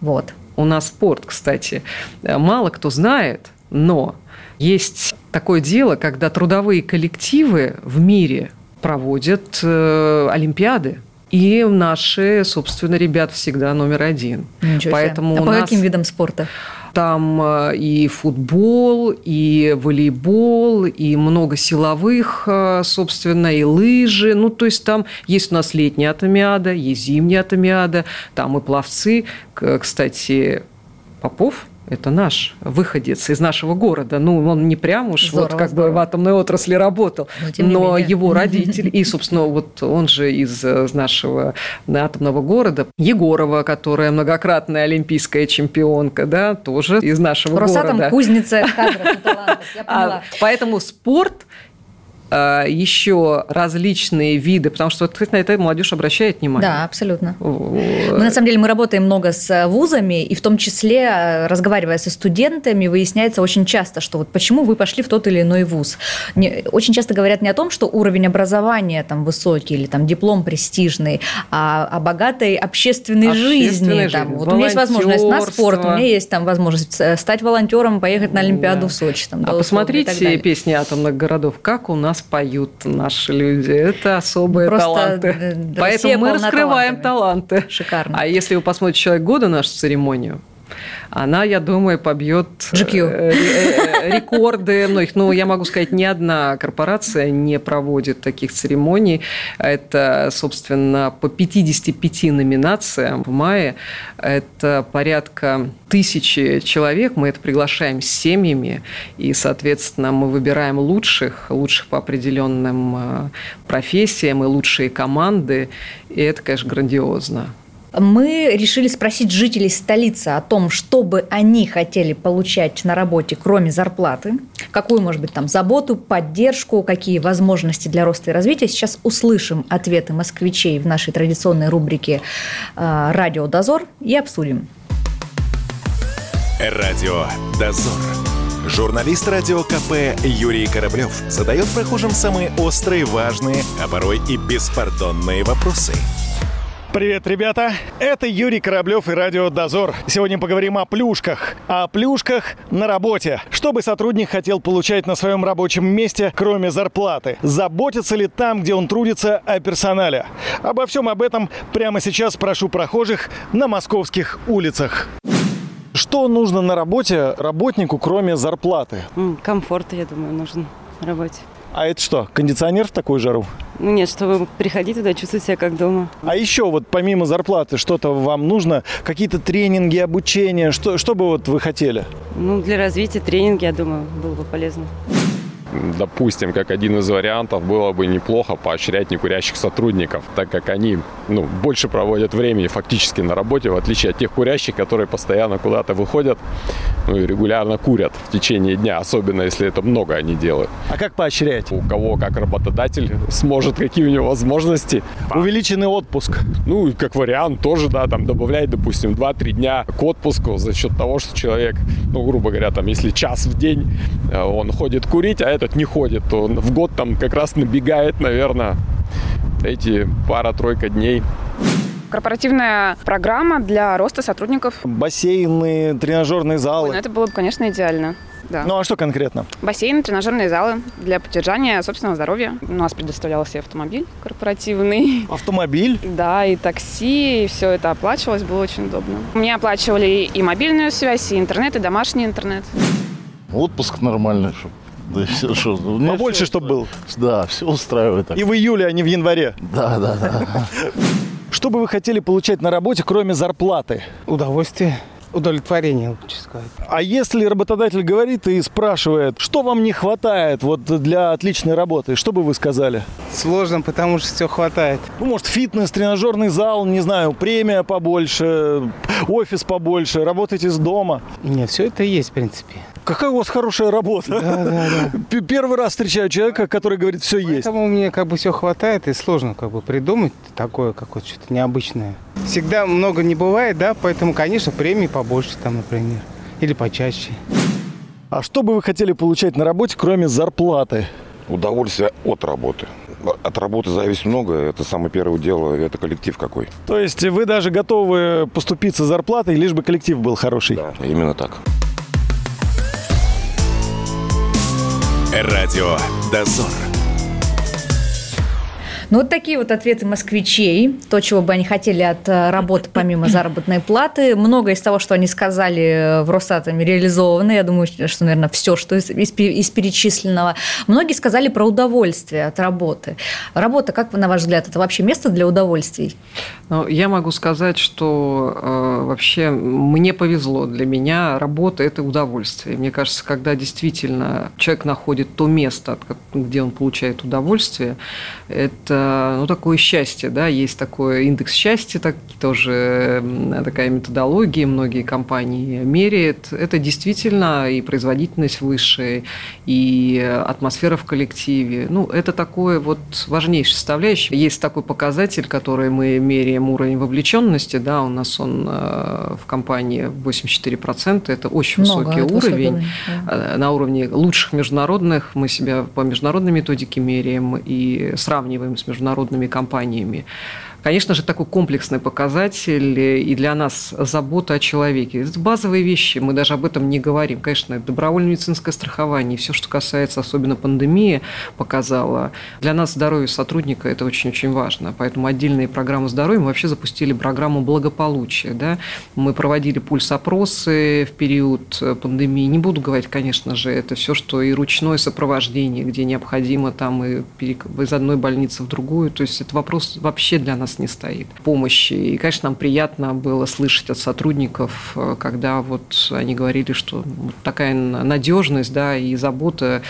Вот. У нас спорт, кстати. Мало кто знает, но есть такое дело, когда трудовые коллективы в мире проводят э, олимпиады. И наши, собственно, ребят всегда номер один. Ничего Поэтому себе. А по нас... каким видам спорта? Там э, и футбол, и волейбол, и много силовых, э, собственно, и лыжи. Ну, то есть там есть у нас летняя атомиада, есть зимняя атомиада, там и пловцы. Кстати, Попов это наш выходец из нашего города. Ну, он не прям уж здорово, вот как здорово. бы в атомной отрасли работал, но, но его родители, и, собственно, вот он же из э, нашего атомного города, Егорова, которая многократная олимпийская чемпионка, да, тоже из нашего Росатом города. кузница кадров и талантов, я поняла. А, поэтому спорт Э, еще различные виды, потому что, кстати, на это молодежь обращает внимание. Да, абсолютно. Мы, на самом деле, мы работаем много с вузами, и в том числе, э, разговаривая со студентами, выясняется очень часто, что вот почему вы пошли в тот или иной вуз. Не, очень часто говорят не о том, что уровень образования там высокий или там диплом престижный, а о богатой общественной, жизни. Жизнь, там. Вот у меня есть возможность на спорт, у меня есть там возможность э, стать волонтером, поехать на Олимпиаду да. в Сочи. Там, а посмотрите песни атомных городов, как у нас нас поют наши люди. Это особые Просто таланты. Поэтому мы раскрываем таланты. Шикарно. А если вы посмотрите «Человек года» нашу церемонию, она, я думаю, побьет GQ. Э, э, рекорды многих. Ну, я могу сказать, ни одна корпорация не проводит таких церемоний. Это, собственно, по 55 номинациям в мае. Это порядка тысячи человек. Мы это приглашаем с семьями. И, соответственно, мы выбираем лучших, лучших по определенным э, профессиям и лучшие команды. И это, конечно, грандиозно. Мы решили спросить жителей столицы о том, что бы они хотели получать на работе, кроме зарплаты, какую, может быть, там заботу, поддержку, какие возможности для роста и развития. Сейчас услышим ответы москвичей в нашей традиционной рубрике э, «Радио Дозор» и обсудим. Радио Дозор. Журналист радио КП Юрий Кораблев задает прохожим самые острые, важные, а порой и беспардонные вопросы – Привет, ребята! Это Юрий Кораблев и Радио Дозор. Сегодня поговорим о плюшках. О плюшках на работе. Что бы сотрудник хотел получать на своем рабочем месте, кроме зарплаты? Заботится ли там, где он трудится, о персонале? Обо всем об этом прямо сейчас прошу прохожих на московских улицах. Что нужно на работе работнику, кроме зарплаты? Комфорт, я думаю, нужен на работе. А это что, кондиционер в такую жару? Ну нет, чтобы приходить туда, чувствовать себя как дома. А еще вот помимо зарплаты что-то вам нужно? Какие-то тренинги, обучение? Что, что бы вот вы хотели? Ну, для развития тренинги, я думаю, было бы полезно допустим, как один из вариантов, было бы неплохо поощрять некурящих сотрудников, так как они ну, больше проводят времени фактически на работе, в отличие от тех курящих, которые постоянно куда-то выходят ну, и регулярно курят в течение дня, особенно если это много они делают. А как поощрять? У кого как работодатель сможет, какие у него возможности. Увеличенный отпуск. Ну, как вариант тоже, да, там добавлять, допустим, 2-3 дня к отпуску за счет того, что человек, ну, грубо говоря, там, если час в день э, он ходит курить, а этот не ходит, то в год там как раз набегает, наверное, эти пара-тройка дней. Корпоративная программа для роста сотрудников. Бассейны, тренажерные залы. Ой, ну это было бы, конечно, идеально. Да. Ну а что конкретно? Бассейны, тренажерные залы для поддержания собственного здоровья. У нас предоставлялся и автомобиль корпоративный. Автомобиль? Да, и такси, и все это оплачивалось, было очень удобно. Мне оплачивали и мобильную связь, и интернет, и домашний интернет. Отпуск нормальный, чтобы да все, что. Побольше, чтобы был. Да, все устраивает. И в июле, а не в январе. Да, да, да. Что бы вы хотели получать на работе, кроме зарплаты? Удовольствие. удовлетворение, лучше сказать. А если работодатель говорит и спрашивает, что вам не хватает вот для отличной работы, что бы вы сказали? Сложно, потому что все хватает. Ну, может, фитнес, тренажерный зал, не знаю, премия побольше, офис побольше, работать из дома. Нет, все это есть, в принципе. Какая у вас хорошая работа. Да, да, да. Первый раз встречаю человека, который говорит, все есть. Поэтому мне как бы все хватает, и сложно как бы придумать такое какое-то что-то необычное. Всегда много не бывает, да, поэтому, конечно, премии побольше там, например, или почаще. А что бы вы хотели получать на работе, кроме зарплаты? Удовольствие от работы. От работы зависит много. Это самое первое дело, это коллектив какой. То есть вы даже готовы поступиться зарплатой, лишь бы коллектив был хороший? Да, именно так. Радио «Дозор». Ну, вот такие вот ответы москвичей, то, чего бы они хотели от э, работы помимо заработной платы. Многое из того, что они сказали э, в Росатоме, реализовано. Я думаю, что, наверное, все, что из, из, из перечисленного. Многие сказали про удовольствие от работы. Работа, как на ваш взгляд, это вообще место для удовольствий? Ну, я могу сказать, что э, вообще мне повезло. Для меня работа – это удовольствие. Мне кажется, когда действительно человек находит то место, где он получает удовольствие, это ну, такое счастье, да, есть такой индекс счастья, так, тоже такая методология, многие компании меряют. Это действительно и производительность выше, и атмосфера в коллективе. Ну, это такое вот важнейшее составляющее. Есть такой показатель, который мы меряем уровень вовлеченности, да, у нас он э, в компании 84%, это очень Много, высокий это уровень. уровень да. Э, на уровне лучших международных мы себя по международной методике меряем и сравниваем с международными компаниями. Конечно же, такой комплексный показатель и для нас забота о человеке. Это базовые вещи, мы даже об этом не говорим. Конечно, добровольное медицинское страхование, все, что касается особенно пандемии, показало. Для нас здоровье сотрудника – это очень-очень важно. Поэтому отдельные программы здоровья, мы вообще запустили программу благополучия. Да? Мы проводили пульс-опросы в период пандемии. Не буду говорить, конечно же, это все, что и ручное сопровождение, где необходимо там и из одной больницы в другую. То есть это вопрос вообще для нас нас не стоит помощи. И, конечно, нам приятно было слышать от сотрудников, э, когда вот они говорили, что такая надежность да, и забота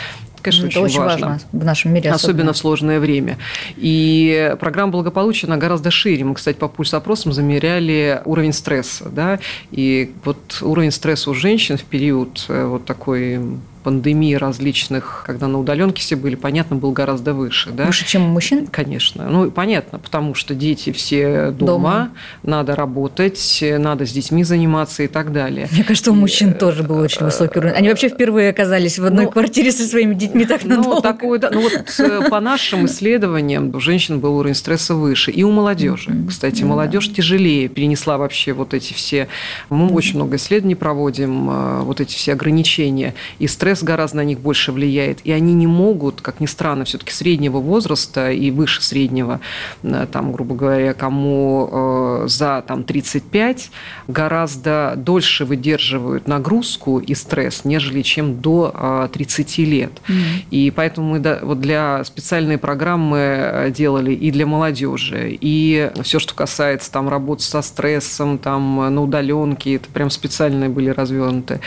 конечно, это очень, очень важно. важно в нашем мире. Особенно. особенно в сложное время. И программа благополучия, она гораздо шире. Мы, кстати, по пульс-опросам замеряли уровень стресса. Да? И вот уровень стресса у женщин в период э, вот такой пандемии различных, когда на удаленке все были, понятно, был гораздо выше. Да? Выше, чем у мужчин? Конечно. Ну, понятно, потому что дети все дома, дома, надо работать, надо с детьми заниматься и так далее. Мне кажется, у мужчин и, тоже был очень высокий уровень. Они вообще впервые оказались в одной ну, квартире со своими детьми так ну, надолго. Ну, такое, да. ну вот э, по нашим исследованиям у женщин был уровень стресса выше. И у молодежи. Кстати, молодежь тяжелее перенесла вообще вот эти все... Мы очень много исследований проводим, э, вот эти все ограничения. И стресс стресс гораздо на них больше влияет, и они не могут, как ни странно, все-таки среднего возраста и выше среднего, э, там, грубо говоря, кому э, за там, 35, гораздо дольше выдерживают нагрузку и стресс, нежели чем до э, 30 лет. Mm-hmm. И поэтому мы вот для специальной программы э, делали и для молодежи, и все, что касается там, работы со стрессом, там, на удаленке, это прям специальные были развернуты.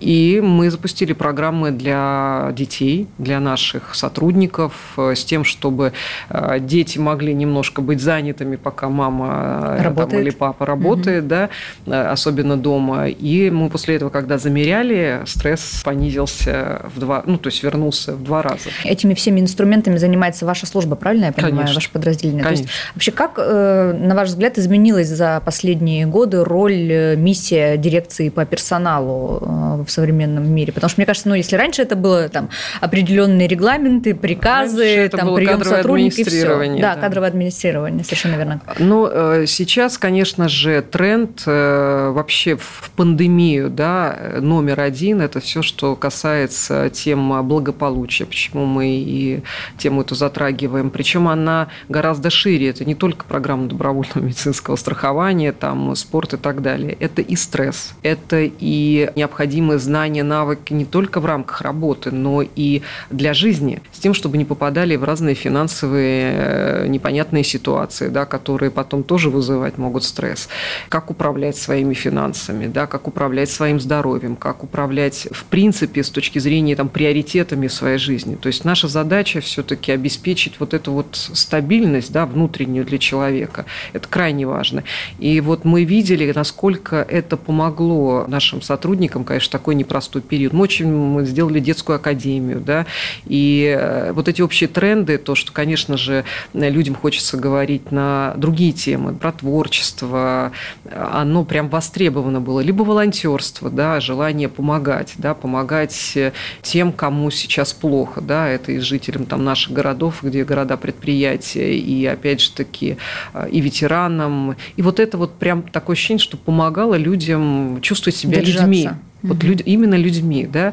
И мы запустили программу программы для детей, для наших сотрудников, э, с тем, чтобы э, дети могли немножко быть занятыми, пока мама э, там, или папа работает, угу. да, особенно дома. И мы после этого, когда замеряли, стресс понизился в два, ну, то есть вернулся в два раза. Этими всеми инструментами занимается ваша служба, правильно я понимаю, Конечно. ваше подразделение? Конечно. То есть, вообще, как, на ваш взгляд, изменилась за последние годы роль, миссия дирекции по персоналу в современном мире? Потому что, мне кажется, кажется, ну, если раньше это было там определенные регламенты, приказы, там, прием сотрудников и все. Да, да, кадровое администрирование, совершенно верно. Ну, э, сейчас, конечно же, тренд э, вообще в пандемию, да, номер один – это все, что касается тем благополучия, почему мы и тему эту затрагиваем. Причем она гораздо шире. Это не только программа добровольного медицинского страхования, там, спорт и так далее. Это и стресс, это и необходимые знания, навыки не только только в рамках работы, но и для жизни, с тем, чтобы не попадали в разные финансовые э, непонятные ситуации, да, которые потом тоже вызывать могут стресс. Как управлять своими финансами, да, как управлять своим здоровьем, как управлять, в принципе, с точки зрения там, приоритетами в своей жизни. То есть наша задача все-таки обеспечить вот эту вот стабильность да, внутреннюю для человека. Это крайне важно. И вот мы видели, насколько это помогло нашим сотрудникам, конечно, такой непростой период. Мы очень мы сделали детскую академию, да, и э, вот эти общие тренды, то, что, конечно же, людям хочется говорить на другие темы, про творчество, оно прям востребовано было. Либо волонтерство, да, желание помогать, да, помогать тем, кому сейчас плохо, да, это и жителям там наших городов, где города предприятия, и опять же таки э, и ветеранам. И вот это вот прям такое ощущение, что помогало людям чувствовать себя Держаться. людьми. Вот угу. люд, именно людьми, да,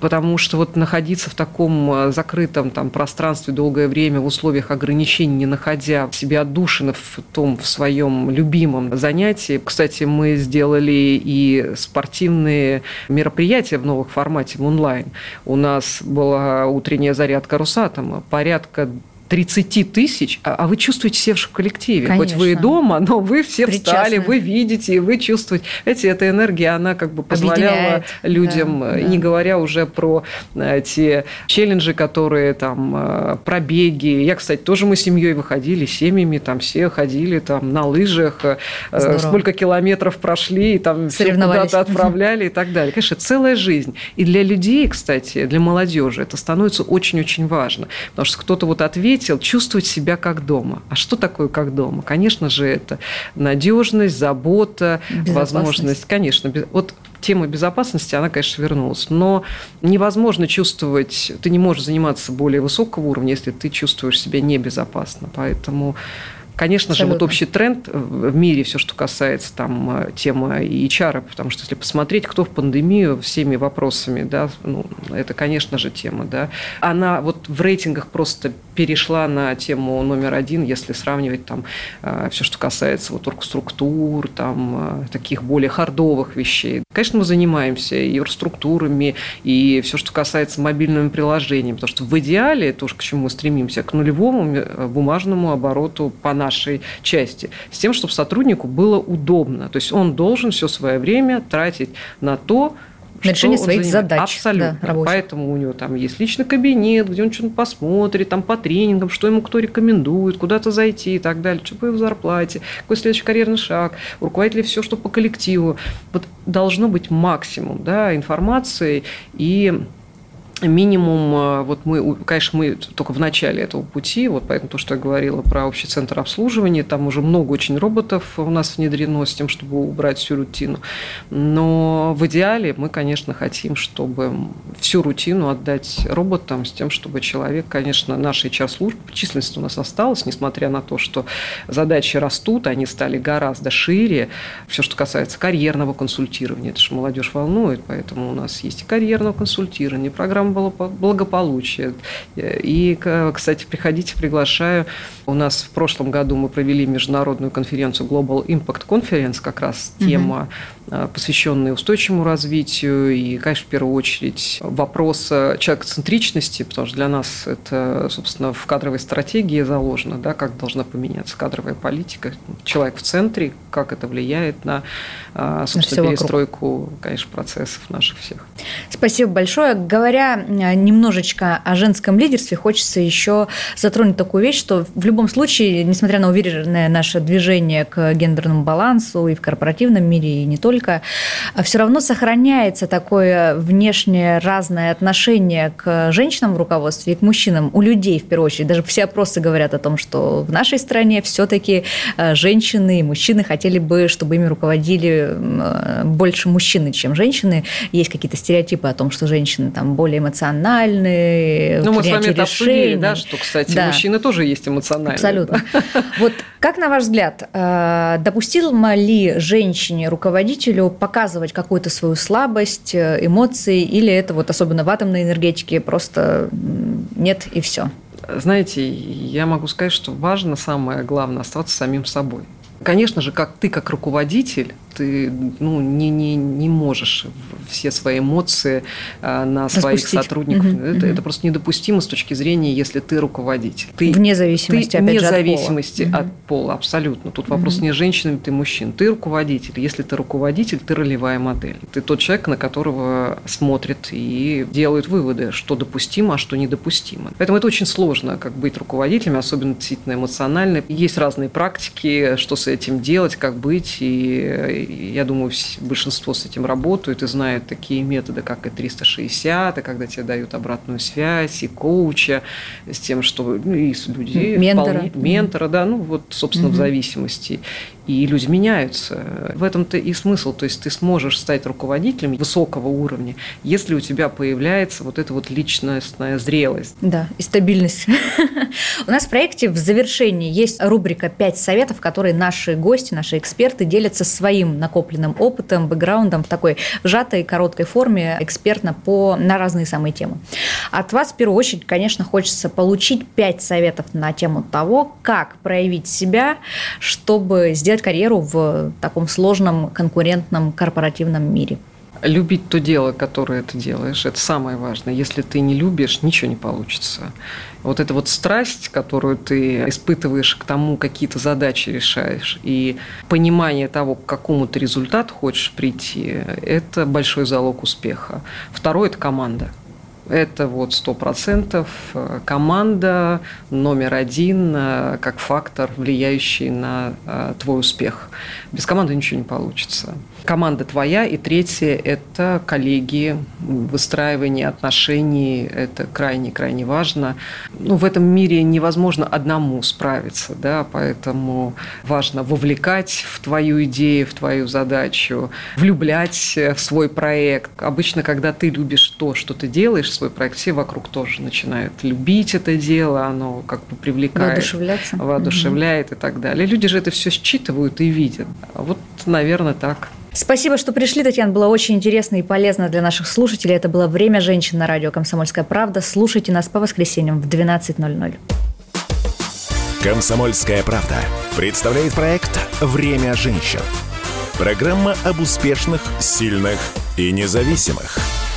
потому что вот находиться в таком э, закрытом там пространстве долгое время в условиях ограничений, не находя в себе отдушины в том, в своем любимом занятии. Кстати, мы сделали и спортивные мероприятия в новых формате в онлайн. У нас была утренняя зарядка Русатома, порядка 30 тысяч, а, а вы чувствуете себя в коллективе. Конечно. Хоть вы и дома, но вы все Причастны. встали, вы видите, вы чувствуете. Эти, эта энергия, она как бы позволяла Объединяет. людям, да, не говоря уже про э, те челленджи, которые там, э, пробеги. Я, кстати, тоже мы семьей выходили, семьями, там все ходили там на лыжах, э, Здорово. сколько километров прошли, и там все куда-то отправляли и так далее. Конечно, целая жизнь. И для людей, кстати, для молодежи это становится очень-очень важно. Потому что кто-то вот ответит, отметил, чувствовать себя как дома. А что такое как дома? Конечно же, это надежность, забота, возможность. Конечно, вот тема безопасности, она, конечно, вернулась. Но невозможно чувствовать, ты не можешь заниматься более высокого уровня, если ты чувствуешь себя небезопасно. Поэтому Конечно Абсолютно. же, вот общий тренд в мире, все, что касается там э, темы HR, потому что если посмотреть, кто в пандемию всеми вопросами, да, ну, это, конечно же, тема, да, она вот в рейтингах просто перешла на тему номер один, если сравнивать там э, все, что касается вот оргструктур, там э, таких более хардовых вещей. Конечно, мы занимаемся и оргструктурами, и все, что касается мобильными приложениями, потому что в идеале, то, к чему мы стремимся, к нулевому бумажному обороту по нашей части, с тем, чтобы сотруднику было удобно. То есть он должен все свое время тратить на то, на решение своих занимает. задач. Абсолютно. Да, Поэтому у него там есть личный кабинет, где он что-то посмотрит, там по тренингам, что ему кто рекомендует, куда-то зайти и так далее, что по его зарплате, какой следующий карьерный шаг, у руководителя все, что по коллективу. Вот должно быть максимум да, информации и минимум, э, вот мы, конечно, мы только в начале этого пути, вот поэтому то, что я говорила про общий центр обслуживания, там уже много очень роботов у нас внедрено с тем, чтобы убрать всю рутину. Но в идеале мы, конечно, хотим, чтобы всю рутину отдать роботам с тем, чтобы человек, конечно, наша HR-служба, численность у нас осталась, несмотря на то, что задачи растут, они стали гораздо шире. Все, что касается карьерного консультирования, это же молодежь волнует, поэтому у нас есть и карьерное консультирование, программа благополучия. И, кстати, приходите, приглашаю. У нас в прошлом году мы провели международную конференцию Global Impact Conference, как раз тема, угу. посвященная устойчивому развитию и, конечно, в первую очередь вопрос человекоцентричности, потому что для нас это, собственно, в кадровой стратегии заложено, да, как должна поменяться кадровая политика. Человек в центре, как это влияет на, а, собственно, на перестройку, вокруг. конечно, процессов наших всех. Спасибо большое. Говоря немножечко о женском лидерстве, хочется еще затронуть такую вещь, что в любом случае, несмотря на уверенное наше движение к гендерному балансу и в корпоративном мире, и не только, все равно сохраняется такое внешнее разное отношение к женщинам в руководстве и к мужчинам у людей, в первую очередь. Даже все опросы говорят о том, что в нашей стране все-таки э, женщины и мужчины хотели бы, чтобы ими руководили э, больше мужчины, чем женщины. Есть какие-то стереотипы о том, что женщины там более эмоциональные, Ну, мы с вами это обсудили, да, что, кстати, да. мужчины тоже есть эмоциональные. Абсолютно. Вот как, на ваш взгляд, э, допустимо ли женщине, руководителю показывать какую-то свою слабость, э, эмоции, или это вот особенно в атомной энергетике просто нет и все? Знаете, я могу сказать, что важно, самое главное, оставаться самим собой. Конечно же, как ты как руководитель, ты ну, не, не, не можешь все свои эмоции а, на своих сотрудников. Угу, это, угу. это просто недопустимо с точки зрения, если ты руководитель. Ты, вне зависимости, ты, опять вне же, зависимости от пола. от пола, абсолютно. Тут вопрос угу. не женщинами, ты мужчин. Ты руководитель. Если ты руководитель, ты ролевая модель. Ты тот человек, на которого смотрит и делает выводы, что допустимо, а что недопустимо. Поэтому это очень сложно, как быть руководителем, особенно действительно эмоционально. Есть разные практики, что с этим делать, как быть. И я думаю, большинство с этим работают и знают такие методы, как и 360, и когда тебе дают обратную связь, и коуча, с тем, что ну, и людей ментора. Вполне, ментора, да, ну вот, собственно, угу. в зависимости и люди меняются. В этом-то и смысл. То есть ты сможешь стать руководителем высокого уровня, если у тебя появляется вот эта вот личностная зрелость. Да, и стабильность. У нас в проекте в завершении есть рубрика «Пять советов», которые наши гости, наши эксперты делятся своим накопленным опытом, бэкграундом в такой сжатой, короткой форме, экспертно по, на разные самые темы. От вас, в первую очередь, конечно, хочется получить пять советов на тему того, как проявить себя, чтобы сделать сделать карьеру в таком сложном конкурентном корпоративном мире? Любить то дело, которое ты делаешь, это самое важное. Если ты не любишь, ничего не получится. Вот эта вот страсть, которую ты испытываешь к тому, какие-то задачи решаешь, и понимание того, к какому ты результату хочешь прийти, это большой залог успеха. Второе – это команда – это вот сто процентов э, команда номер один э, как фактор, влияющий на э, твой успех. Без команды ничего не получится. Команда твоя. И третье – это коллеги, выстраивание отношений. Это крайне-крайне важно. Ну, в этом мире невозможно одному справиться, да, поэтому важно вовлекать в твою идею, в твою задачу, влюблять в свой проект. Обычно, когда ты любишь то, что ты делаешь, свой проект, все вокруг тоже начинают любить это дело, оно как бы привлекает. Воодушевляться. Воодушевляет угу. и так далее. Люди же это все считывают и видят. Вот, наверное, так. Спасибо, что пришли, Татьяна. Было очень интересно и полезно для наших слушателей. Это было «Время женщин» на радио «Комсомольская правда». Слушайте нас по воскресеньям в 12.00. «Комсомольская правда» представляет проект «Время женщин». Программа об успешных, сильных и независимых –